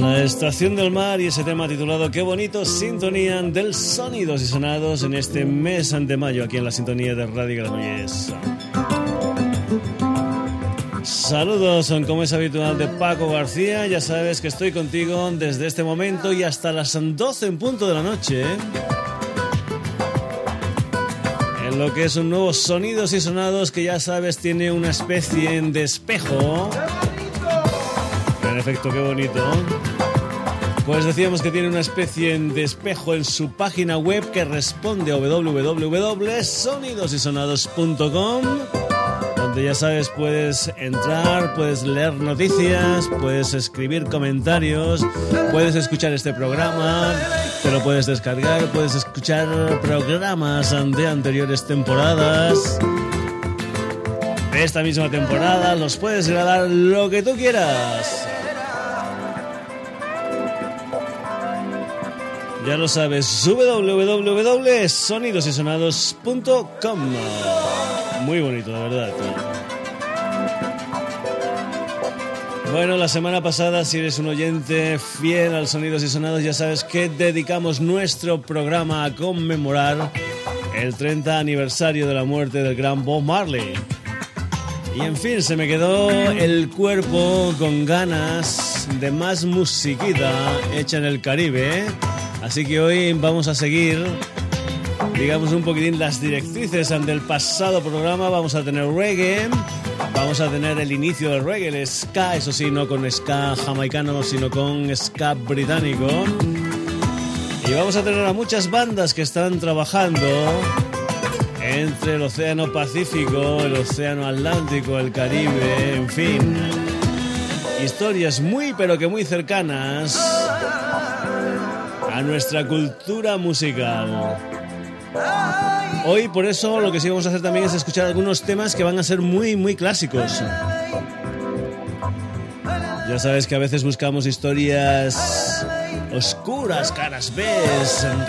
La estación del mar y ese tema titulado Qué bonito sintonía del sonidos y sonados en este mes de mayo aquí en la sintonía de Radio Granollers. Saludos, como es habitual de Paco García. Ya sabes que estoy contigo desde este momento y hasta las 12 en punto de la noche. En lo que es un nuevo sonidos y sonados que ya sabes tiene una especie de espejo. En efecto, qué bonito. Pues decíamos que tiene una especie de espejo en su página web que responde a www.sonidosysonados.com donde ya sabes puedes entrar, puedes leer noticias, puedes escribir comentarios, puedes escuchar este programa, te lo puedes descargar, puedes escuchar programas de anteriores temporadas. Esta misma temporada los puedes grabar lo que tú quieras. Ya lo sabes, www.sonidosysonados.com. Muy bonito, de verdad. Bueno, la semana pasada, si eres un oyente fiel al Sonidos y Sonados, ya sabes que dedicamos nuestro programa a conmemorar el 30 aniversario de la muerte del gran Bob Marley. Y en fin, se me quedó el cuerpo con ganas de más musiquita hecha en el Caribe. Así que hoy vamos a seguir, digamos, un poquitín las directrices del pasado programa. Vamos a tener reggae, vamos a tener el inicio del reggae, el ska, eso sí, no con ska jamaicano, sino con ska británico. Y vamos a tener a muchas bandas que están trabajando entre el Océano Pacífico, el Océano Atlántico, el Caribe, en fin. Historias muy pero que muy cercanas a nuestra cultura musical. Hoy por eso lo que sí vamos a hacer también es escuchar algunos temas que van a ser muy muy clásicos. Ya sabes que a veces buscamos historias oscuras, caras B,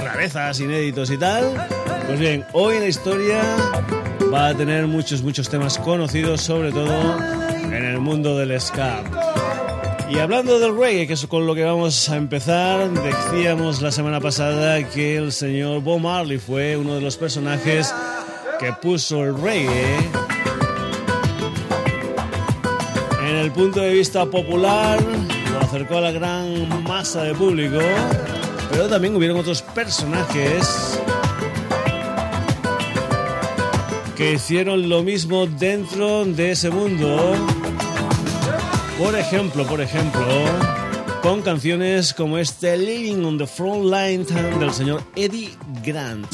rarezas, inéditos y tal. Pues bien, hoy la historia va a tener muchos, muchos temas conocidos, sobre todo en el mundo del ska. Y hablando del reggae, que es con lo que vamos a empezar, decíamos la semana pasada que el señor Bob Marley fue uno de los personajes que puso el reggae en el punto de vista popular, lo acercó a la gran masa de público, pero también hubieron otros personajes que hicieron lo mismo dentro de ese mundo por ejemplo, por ejemplo, con canciones como este Living on the Front Line del señor Eddie Grant.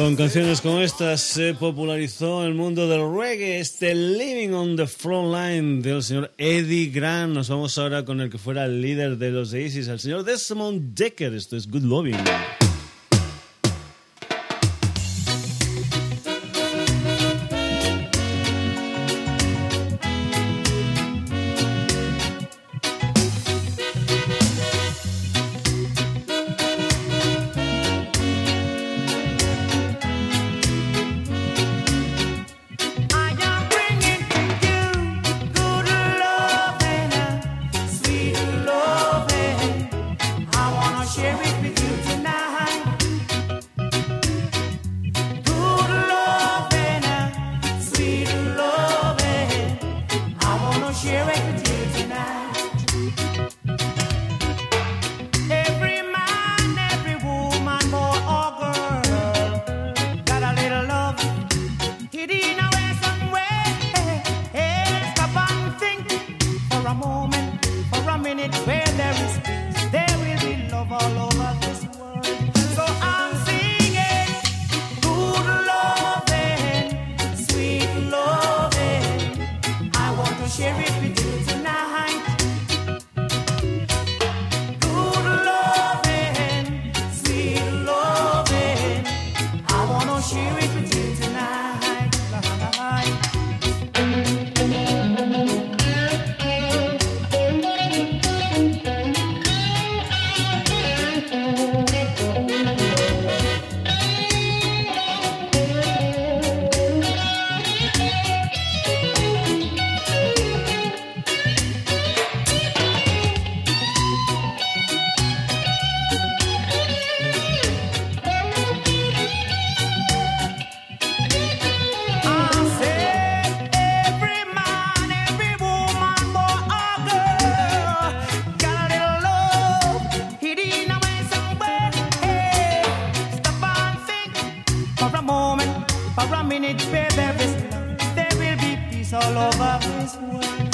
Con canciones como estas se popularizó el mundo del reggae, este Living on the Front Line del señor Eddie Grant. Nos vamos ahora con el que fuera el líder de los Aces, el señor Desmond Decker. Esto es Good Loving. Historias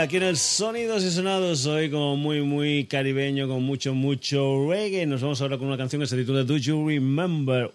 aquí en el Sonidos y Sonados hoy como muy muy caribeño con mucho mucho reggae. Nos vamos ahora con una canción que se titula Do You Remember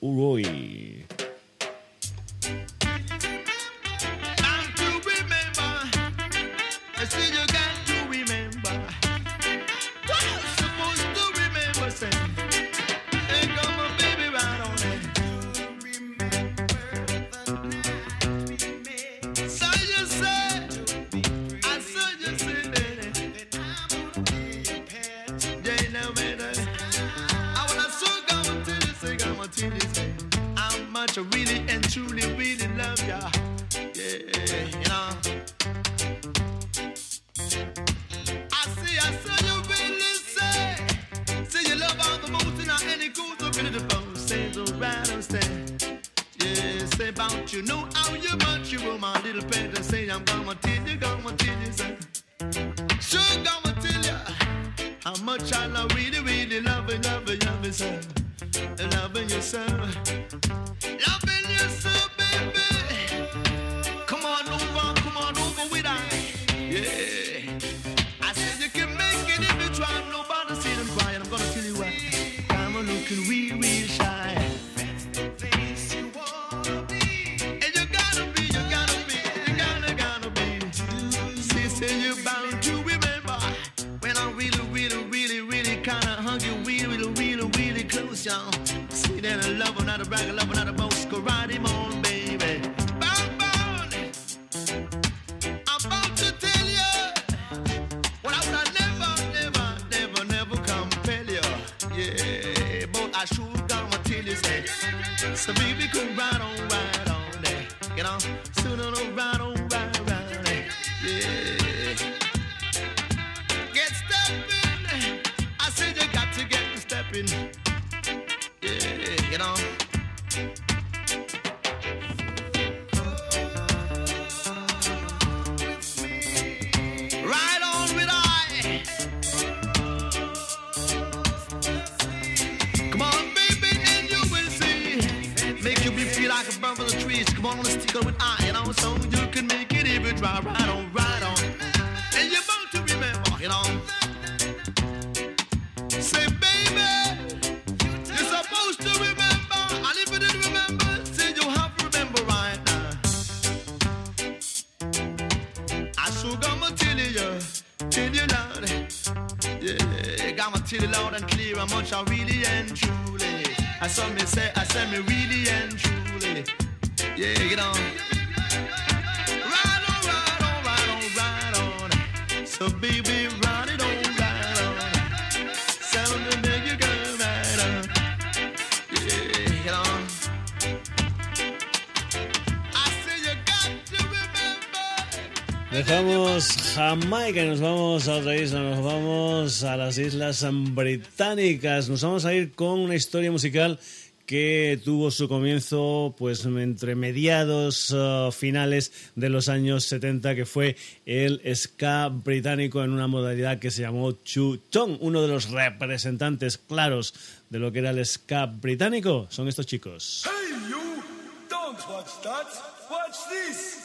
Uruguay up in the trees. Come on, let's stick with I, you know, so you can make it you try. Right on, right on. And you're bound to remember, you know. Say, baby, you're supposed to remember. And if you didn't remember, say you have to remember right now. I sure gonna tell you, tell you loud. Yeah, gonna tell you loud and clear how much I really and truly. I saw me say, I said me really and truly. Yeah, get on. Right on, right on, right on, right on. So baby, ride Dejamos Jamaica y nos vamos a otra isla, nos vamos a las Islas Británicas. Nos vamos a ir con una historia musical que tuvo su comienzo pues entre mediados uh, finales de los años 70 que fue el ska británico en una modalidad que se llamó chutong uno de los representantes claros de lo que era el ska británico son estos chicos Hey you! Don't watch that! Watch this!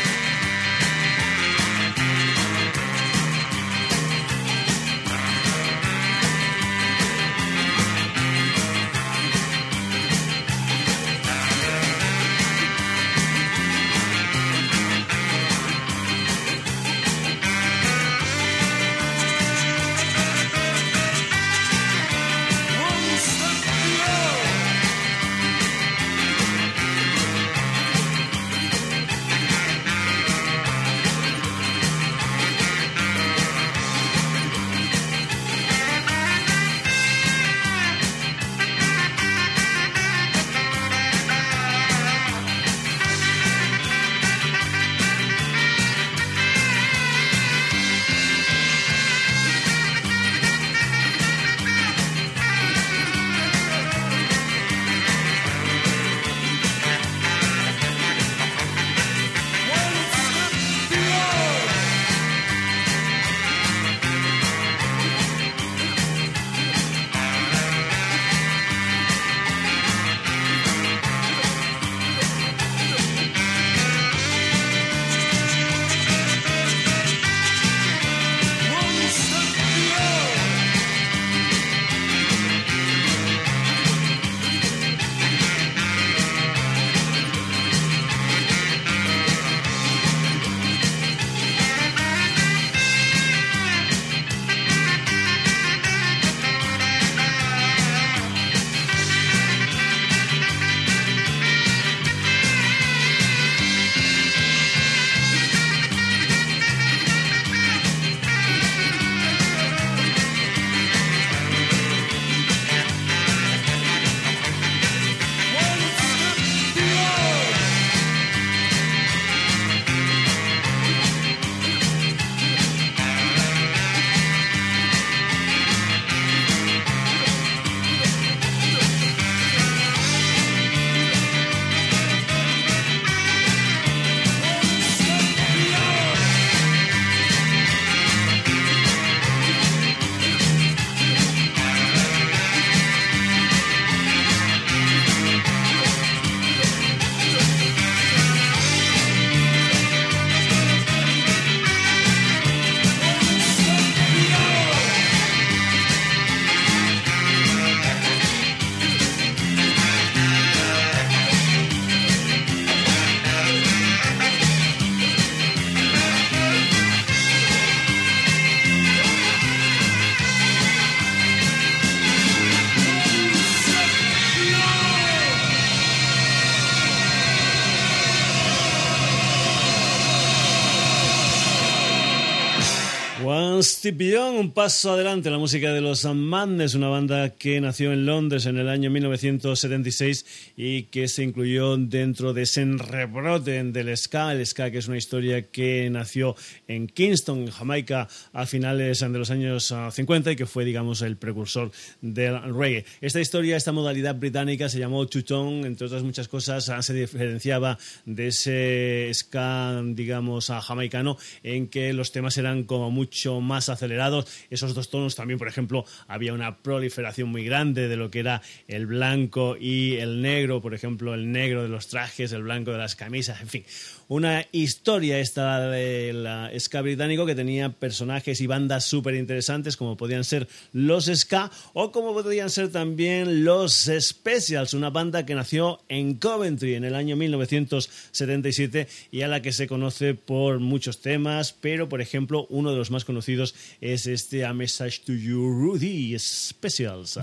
Un paso adelante la música de los Madness, una banda que nació en Londres en el año 1976 y que se incluyó dentro de ese rebrote del ska, el ska que es una historia que nació en Kingston, en Jamaica, a finales de los años 50 y que fue, digamos, el precursor del reggae. Esta historia, esta modalidad británica se llamó two entre otras muchas cosas, se diferenciaba de ese ska, digamos, jamaicano, en que los temas eran como mucho más acelerados. Esos dos tonos. También, por ejemplo, había una proliferación muy grande de lo que era el blanco y el negro, por ejemplo, el negro de los trajes, el blanco de las camisas, en fin una historia esta de la ska británico que tenía personajes y bandas súper interesantes como podían ser los ska o como podían ser también los Specials, una banda que nació en Coventry en el año 1977 y a la que se conoce por muchos temas, pero por ejemplo uno de los más conocidos es este A Message to You Rudy Specials.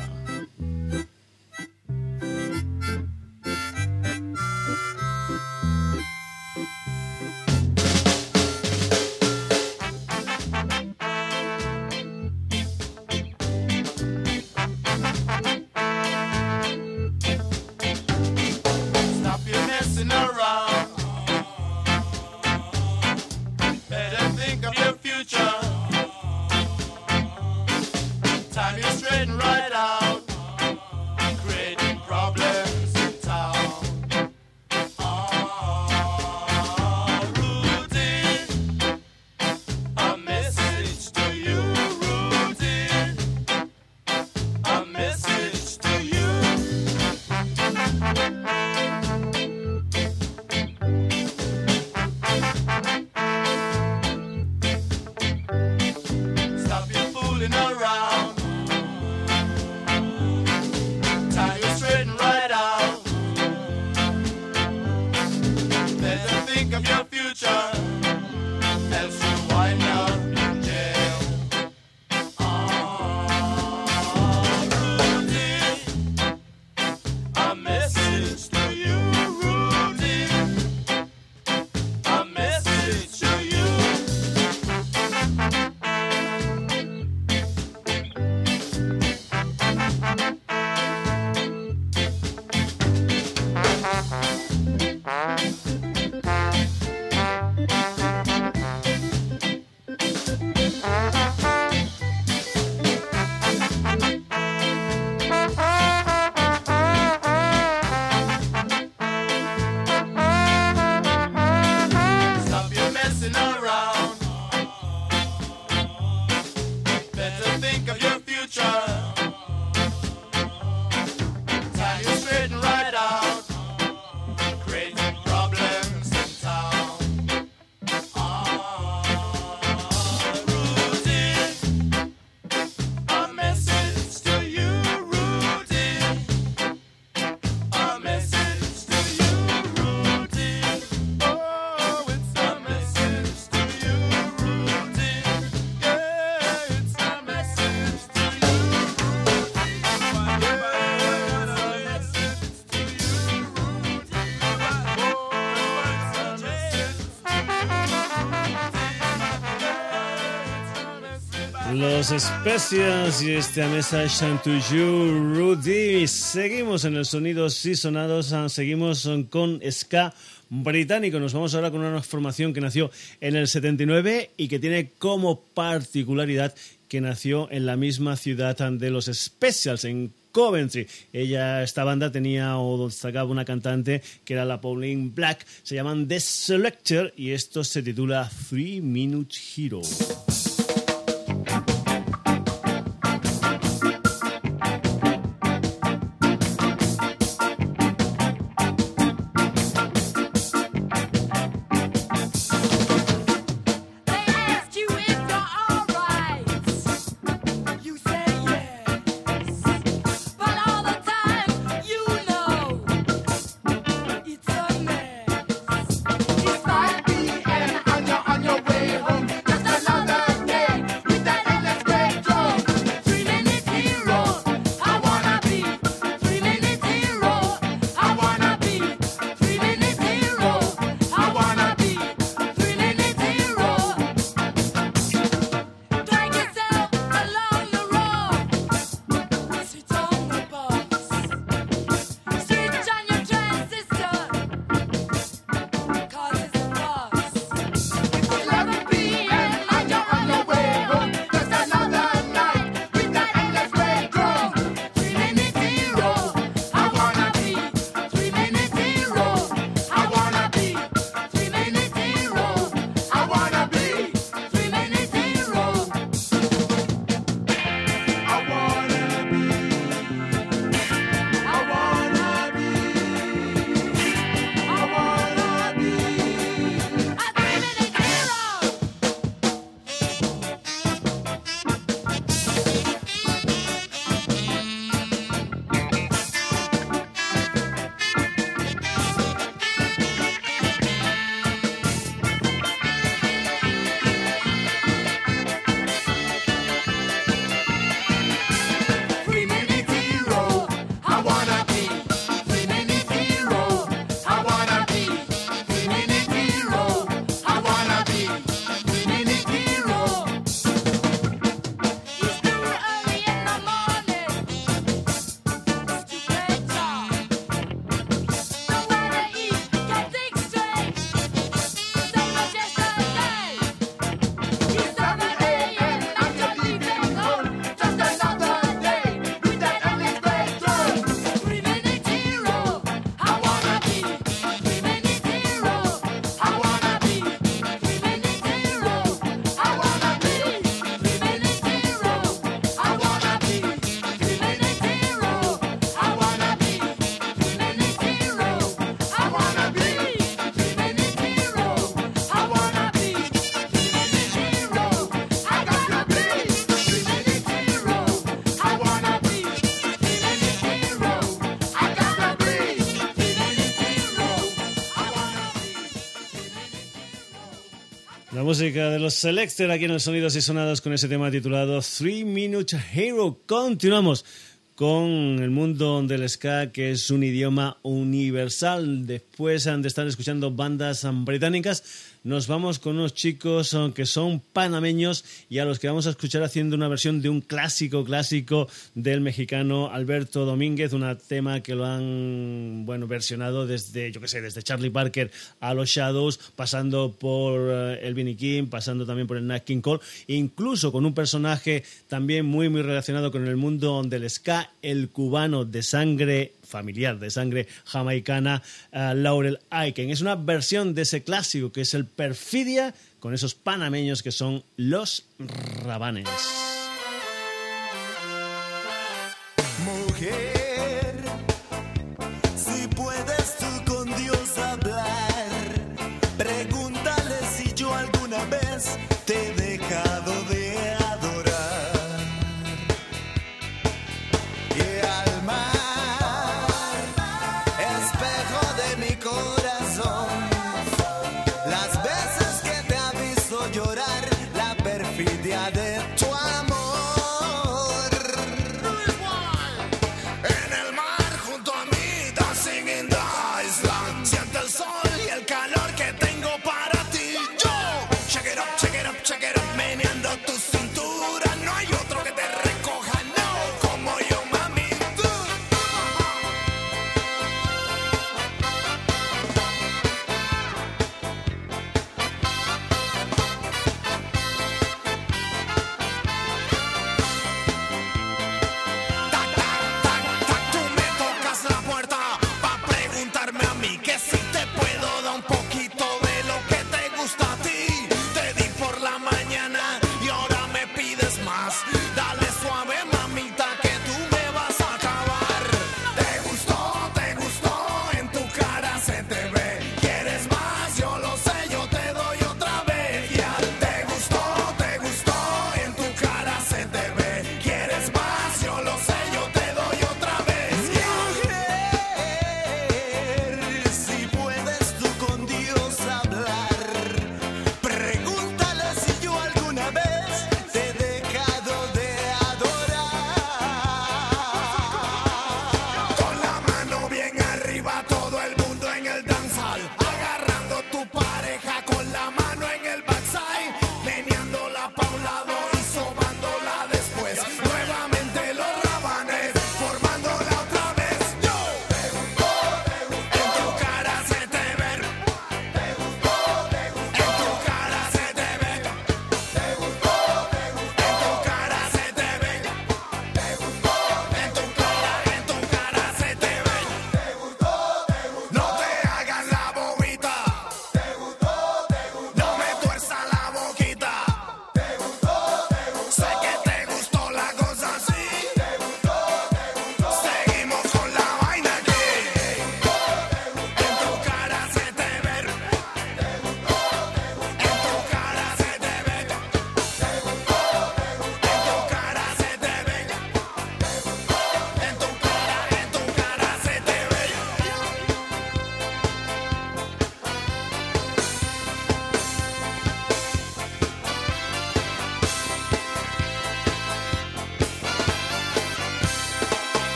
Los especias y este Message to You, Rudy. Seguimos en el Sonidos y Sonados, ah, seguimos con Ska británico. Nos vamos ahora con una formación que nació en el 79 y que tiene como particularidad que nació en la misma ciudad de los Specials, en Coventry. Ella, esta banda tenía o destacaba una cantante que era la Pauline Black. Se llaman The Selector y esto se titula Three Minute Hero. Música de los Selector aquí en los Sonidos y Sonados con ese tema titulado Three Minute Hero. Continuamos con el mundo del ska, que es un idioma universal. Después de estar escuchando bandas británicas, nos vamos con unos chicos que son panameños y a los que vamos a escuchar haciendo una versión de un clásico clásico del mexicano Alberto Domínguez, un tema que lo han bueno versionado desde yo que sé, desde Charlie Parker a los Shadows, pasando por eh, el Vinnie King, pasando también por el Nat King Cole, incluso con un personaje también muy muy relacionado con el mundo del ska, el cubano de sangre familiar de sangre jamaicana, uh, Laurel Aiken. Es una versión de ese clásico que es el Perfidia con esos panameños que son los rabanes.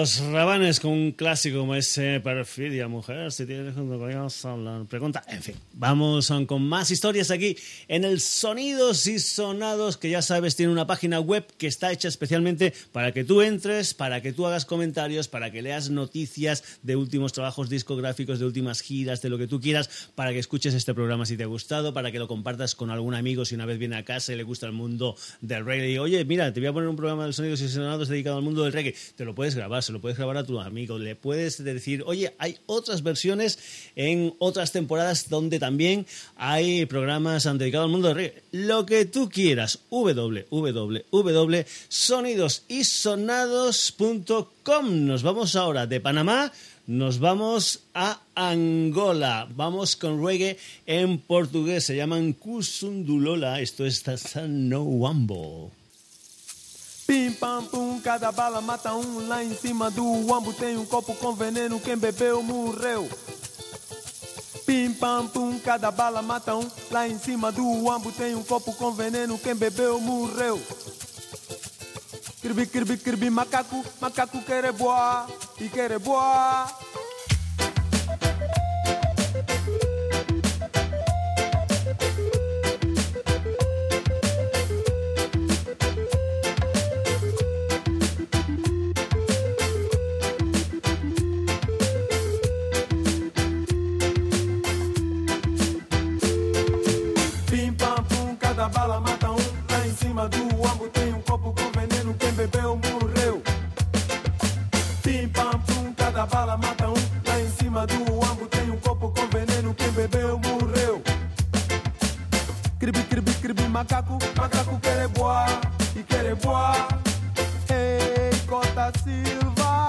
Los rabanes con un clásico como ese Perfidia, mujer, si tienes junto con. Pregunta, en fin, vamos con más historias aquí en el Sonidos y Sonados, que ya sabes, tiene una página web que está hecha especialmente para que tú entres, para que tú hagas comentarios, para que leas noticias de últimos trabajos discográficos, de últimas giras, de lo que tú quieras, para que escuches este programa si te ha gustado, para que lo compartas con algún amigo si una vez viene a casa y le gusta el mundo del reggae. Y, Oye, mira, te voy a poner un programa de Sonidos y Sonados dedicado al mundo del reggae. Te lo puedes grabar, se lo puedes grabar a tu amigo, le puedes decir, oye, hay otras versiones en otras temporadas donde también hay programas dedicados al mundo del reggae. Lo que tú quieras, www.sonidosysonados.com. Nos vamos ahora de Panamá, nos vamos a Angola. Vamos con reggae en portugués. Se llaman Kusundulola. Esto es Tassano Wambo. Pim pam pum, cada bala mata um lá em cima do ambo tem um copo com veneno, quem bebeu morreu. Pim pam pum, cada bala mata um. Lá em cima do ambo tem um copo com veneno. Quem bebeu morreu. Kirbi, kirbi, kirbi, macaco, macaco quer boa e quer boa. Cada bala mata um. Lá em cima do ambo tem um copo com veneno. Quem bebeu morreu. Pim pam pum, cada bala mata um. Lá em cima do ambo tem um copo com veneno. Quem bebeu morreu. Cribi, cribi, cribi, macaco, macaco quer boa e quer boa. Ei, Cota Silva,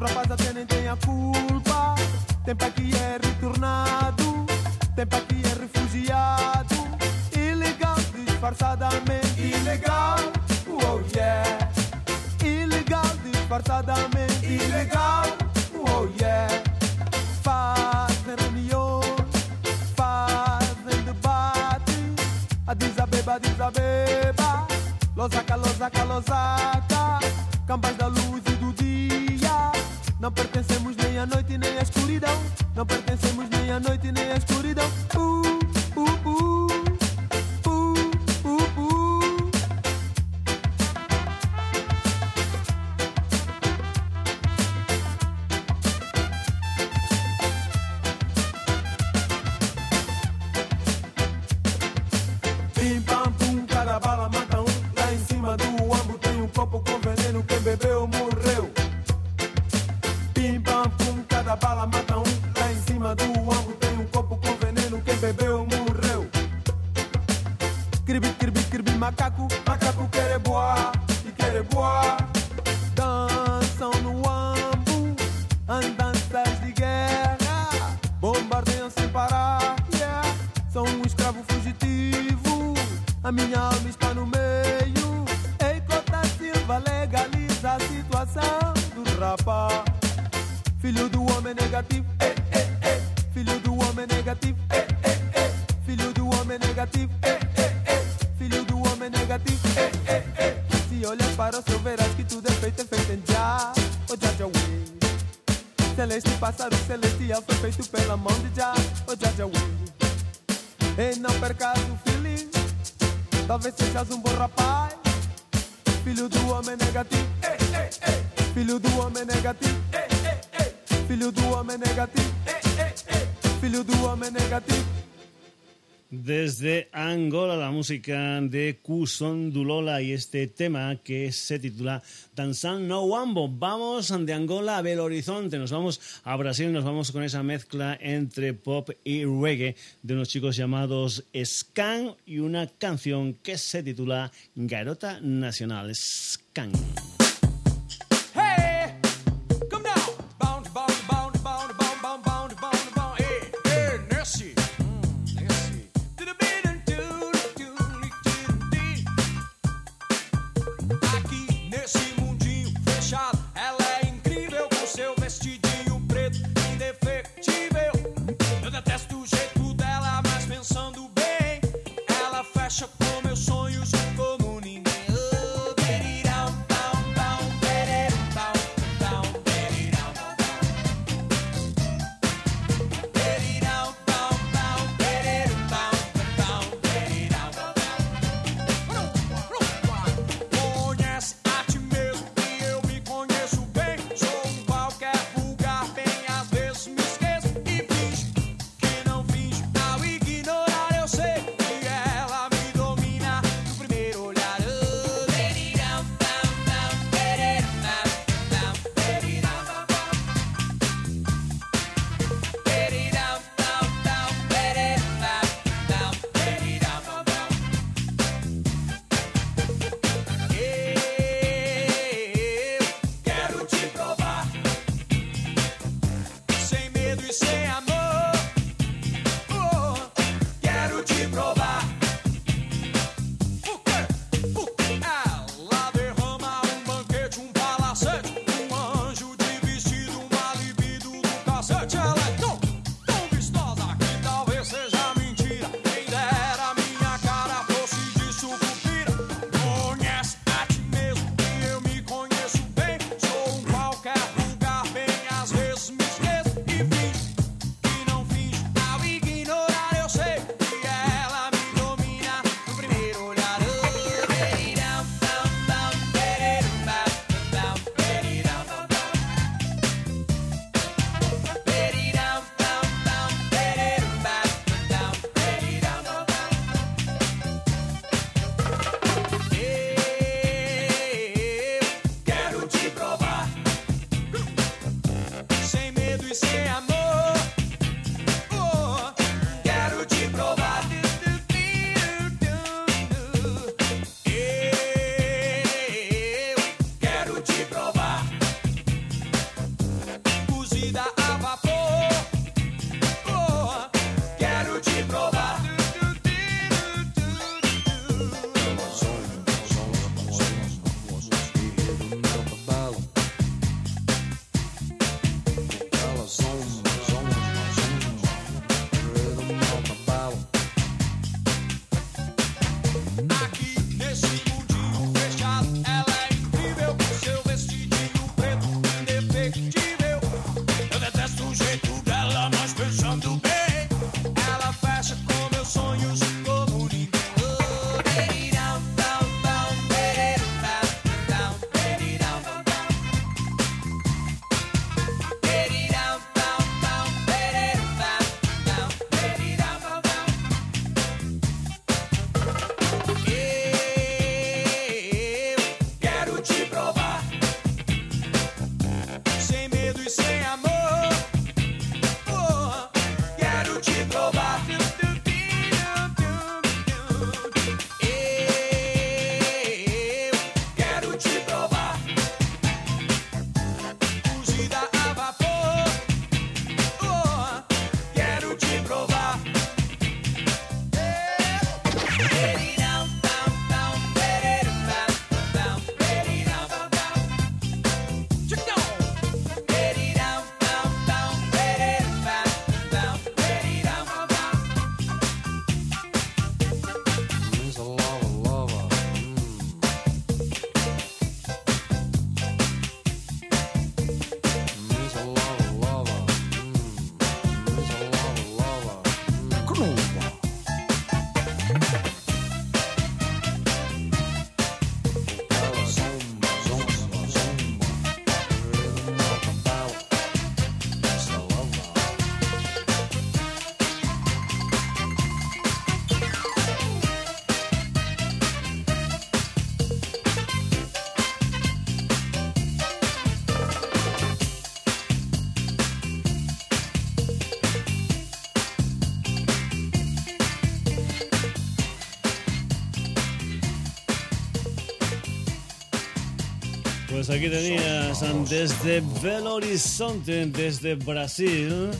rapaz até nem tem a culpa. Tem pra que é negativo, eh, eh, eh. filho do homem negativo. Se olhas para o céu, verás que tudo é feito, é feito em Jah, oh Jah. Celeste pássaro celestial foi feito pela mão de Jah, oh Jah. E não percas o feeling, talvez sejas um bom rapaz. Filho do homem negativo, filho do homem negativo, filho do homem negativo, filho do homem negativo. Desde Angola, la música de Kuson Dulola y este tema que se titula Danzan No Wambo. Vamos de Angola a Belo Horizonte, nos vamos a Brasil, nos vamos con esa mezcla entre pop y reggae de unos chicos llamados Scan y una canción que se titula Garota Nacional. Scan. Pues aquí tenías desde Belo Horizonte, desde Brasil,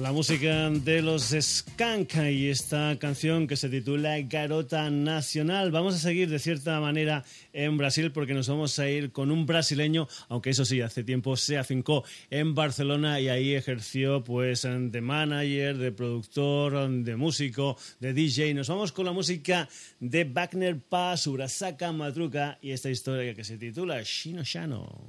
la música de los Skank y esta canción que se titula Garota Nacional. Vamos a seguir de cierta manera en Brasil porque nos vamos a ir con un brasileño, aunque eso sí, hace tiempo se afincó en Barcelona y ahí ejerció pues de manager, de productor, de músico, de DJ. Nos vamos con la música de Wagner Paz, Urasaka Matruca y esta historia que se titula Shino Shano.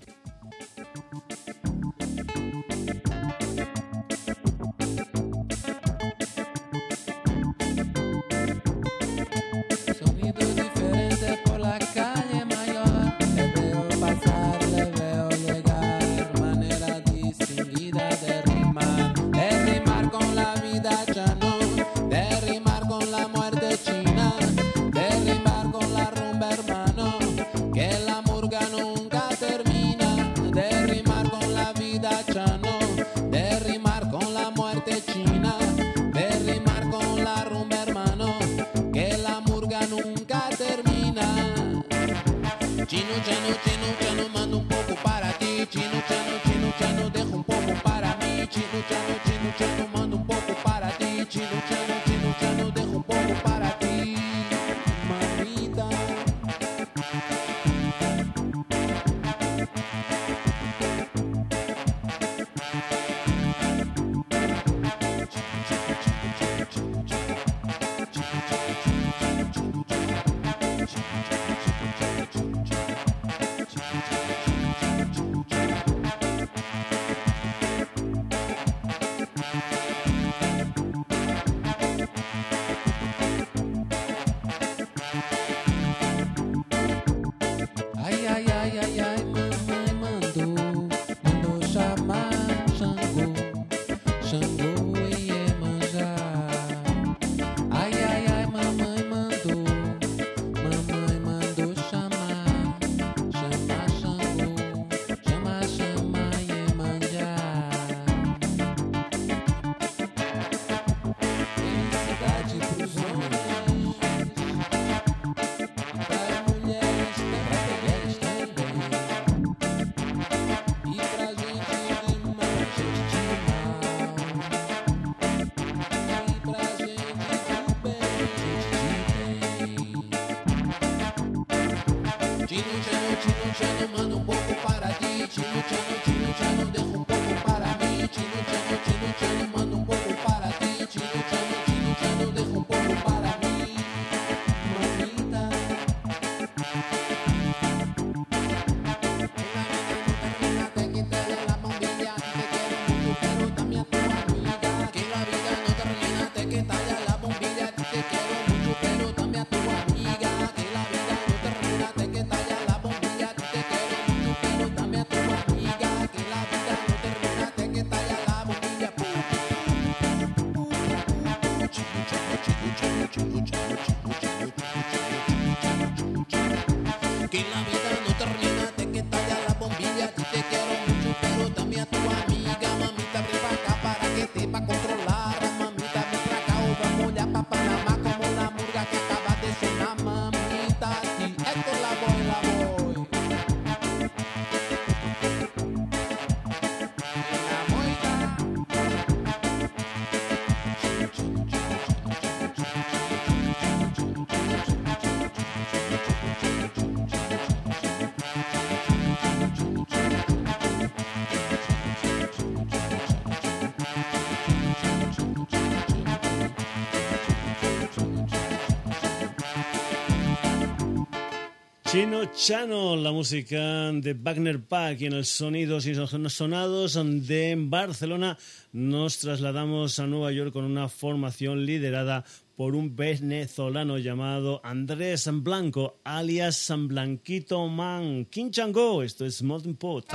Chino Chano, la música de Wagner Pack y en el Sonidos y Sonados de Barcelona nos trasladamos a Nueva York con una formación liderada por un venezolano llamado Andrés Blanco, alias Blanquito Man. Quinchango, esto es Molten Pot.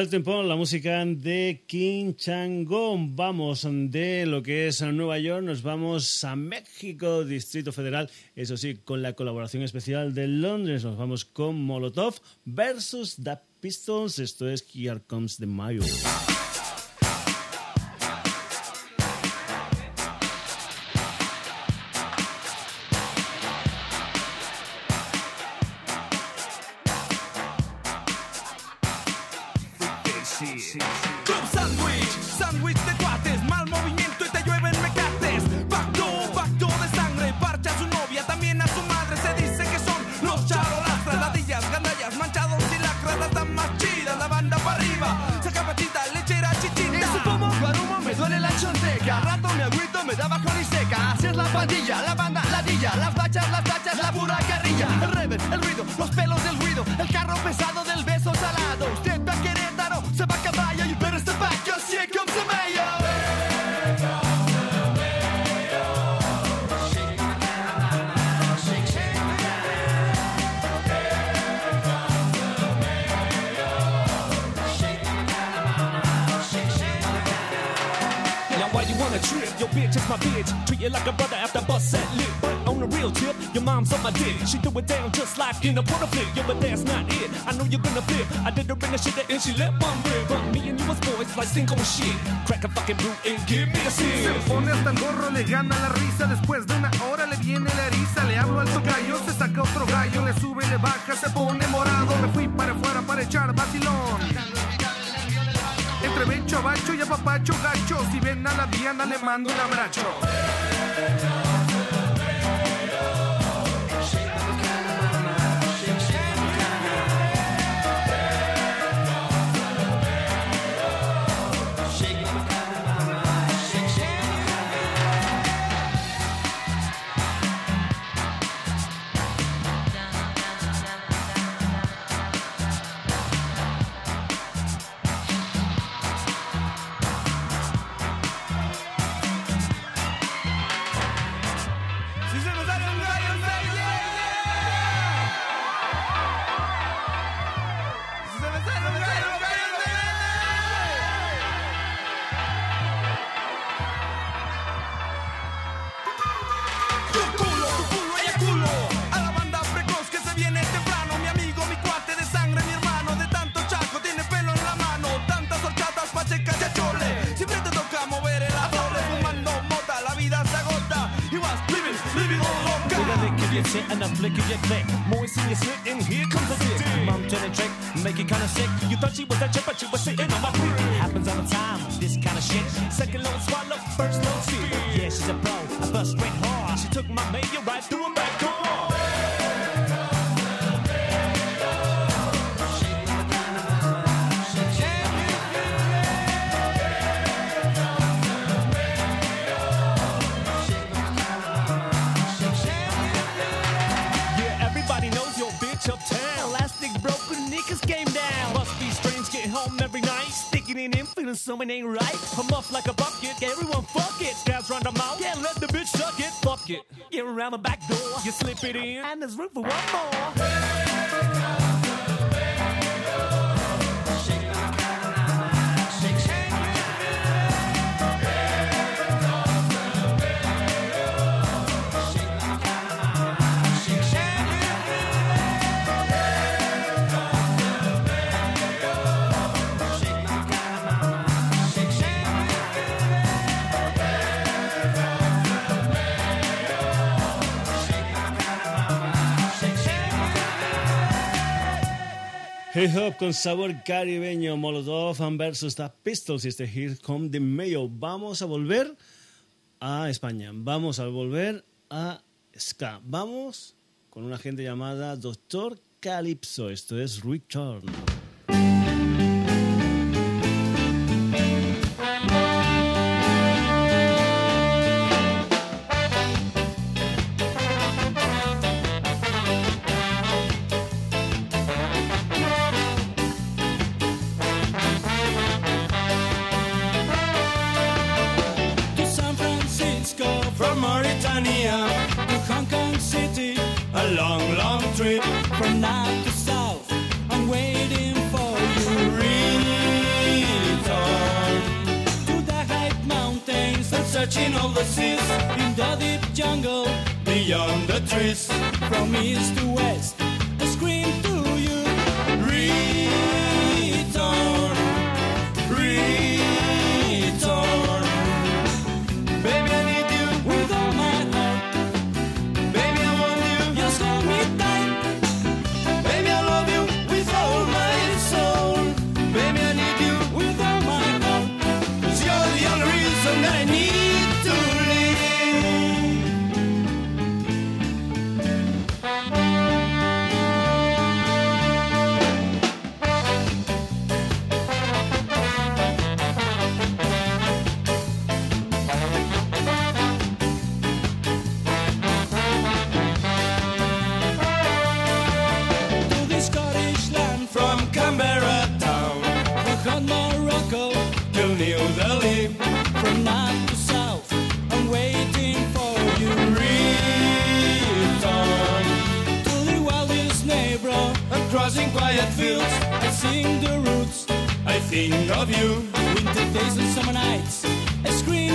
El tiempo, la música de King Changón. Vamos de lo que es Nueva York, nos vamos a México, Distrito Federal. Eso sí, con la colaboración especial de Londres, nos vamos con Molotov versus The Pistols. Esto es Here Comes the Mayo. Se pone hasta el gorro, le gana la risa. Después de una hora le viene la eriza. Le hablo al tocayo, se saca otro gallo. Le sube, le baja, se pone morado. Me fui para afuera para echar vacilón. Entre bencho, bacho y apapacho, gacho. Si ven a la Diana, le mando un abrazo. Ain't right. I'm off like a bucket, everyone fuck it. Scabs round the mouth, yeah, let the bitch suck it. Fuck it, get around the back door, you slip it in, and there's room for Hip hop con sabor caribeño, Molotov versus The Pistols y este Here Come the Mayo. Vamos a volver a España, vamos a volver a Ska. Vamos con una gente llamada Doctor Calypso. Esto es Return. The seas in the deep jungle beyond the trees. From east to west, and crossing quiet fields. I sing the roots. I think of you. Winter days and summer nights. I scream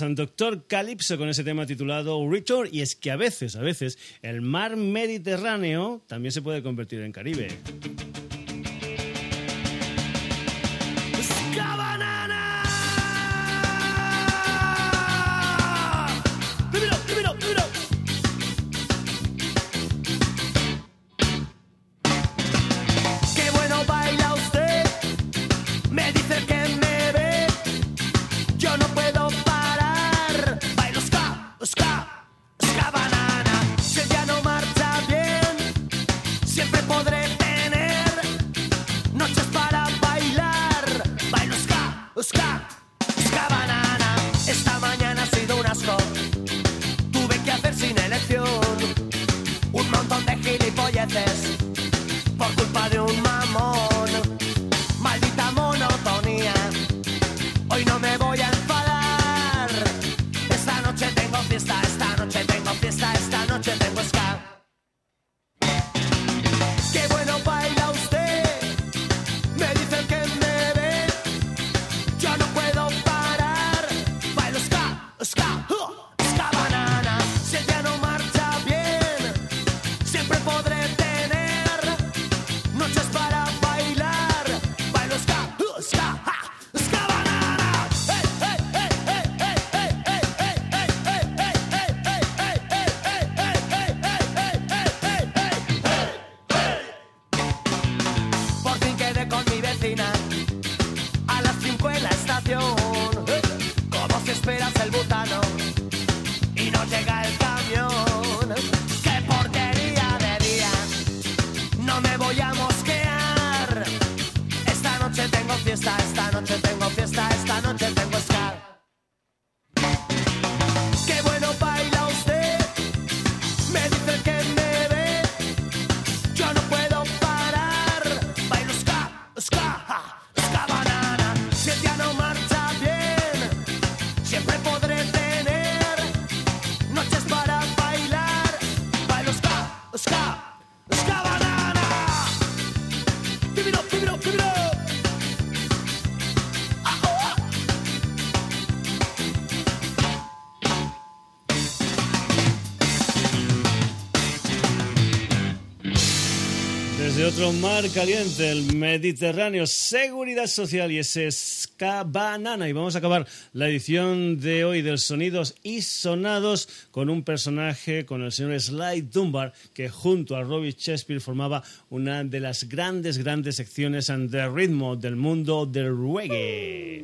al Doctor Calypso con ese tema titulado Richard. Y es que a veces, a veces, el mar Mediterráneo también se puede convertir en Caribe. esperas el botón. Otro mar caliente, el Mediterráneo, Seguridad Social y ese Ska Banana. Y vamos a acabar la edición de hoy del Sonidos y Sonados con un personaje, con el señor Sly Dunbar, que junto a Robbie Shakespeare formaba una de las grandes, grandes secciones de ritmo del mundo del reggae.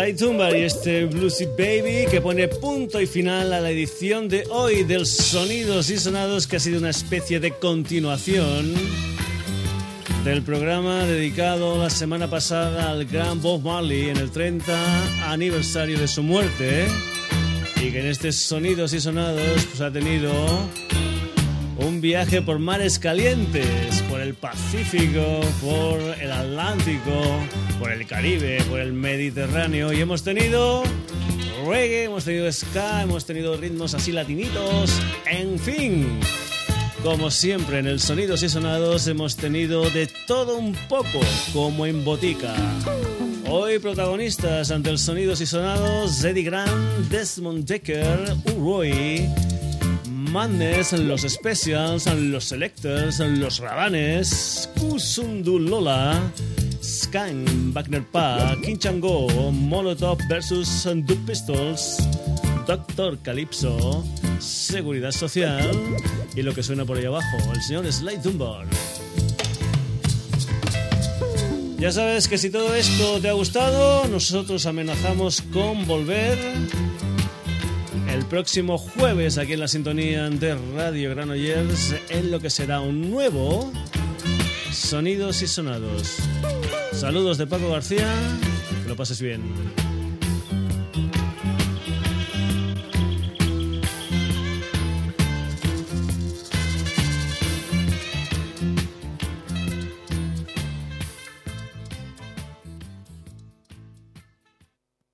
Sly Tumbar y este Bluesy Baby que pone punto y final a la edición de hoy del Sonidos y Sonados que ha sido una especie de continuación del programa dedicado la semana pasada al gran Bob Marley en el 30 aniversario de su muerte y que en este Sonidos y Sonados pues ha tenido un viaje por mares calientes, por el Pacífico, por el Atlántico, por el Caribe, por el Mediterráneo y hemos tenido reggae, hemos tenido ska, hemos tenido ritmos así latinitos, en fin. Como siempre en el Sonidos y Sonados hemos tenido de todo un poco, como en botica. Hoy protagonistas ante el Sonidos y Sonados, Eddie Grant, Desmond Decker, Uroy, Madness, los Specials, los Selectors, los Rabanes, Kusundu Lola, Skan, Wagner Pa, Kinchango, Molotov vs. The Pistols, Doctor Calypso, Seguridad Social y lo que suena por ahí abajo, el señor Sly Dunbar. Ya sabes que si todo esto te ha gustado, nosotros amenazamos con volver próximo jueves aquí en la sintonía de Radio Granollers en lo que será un nuevo Sonidos y Sonados. Saludos de Paco García, que lo pases bien.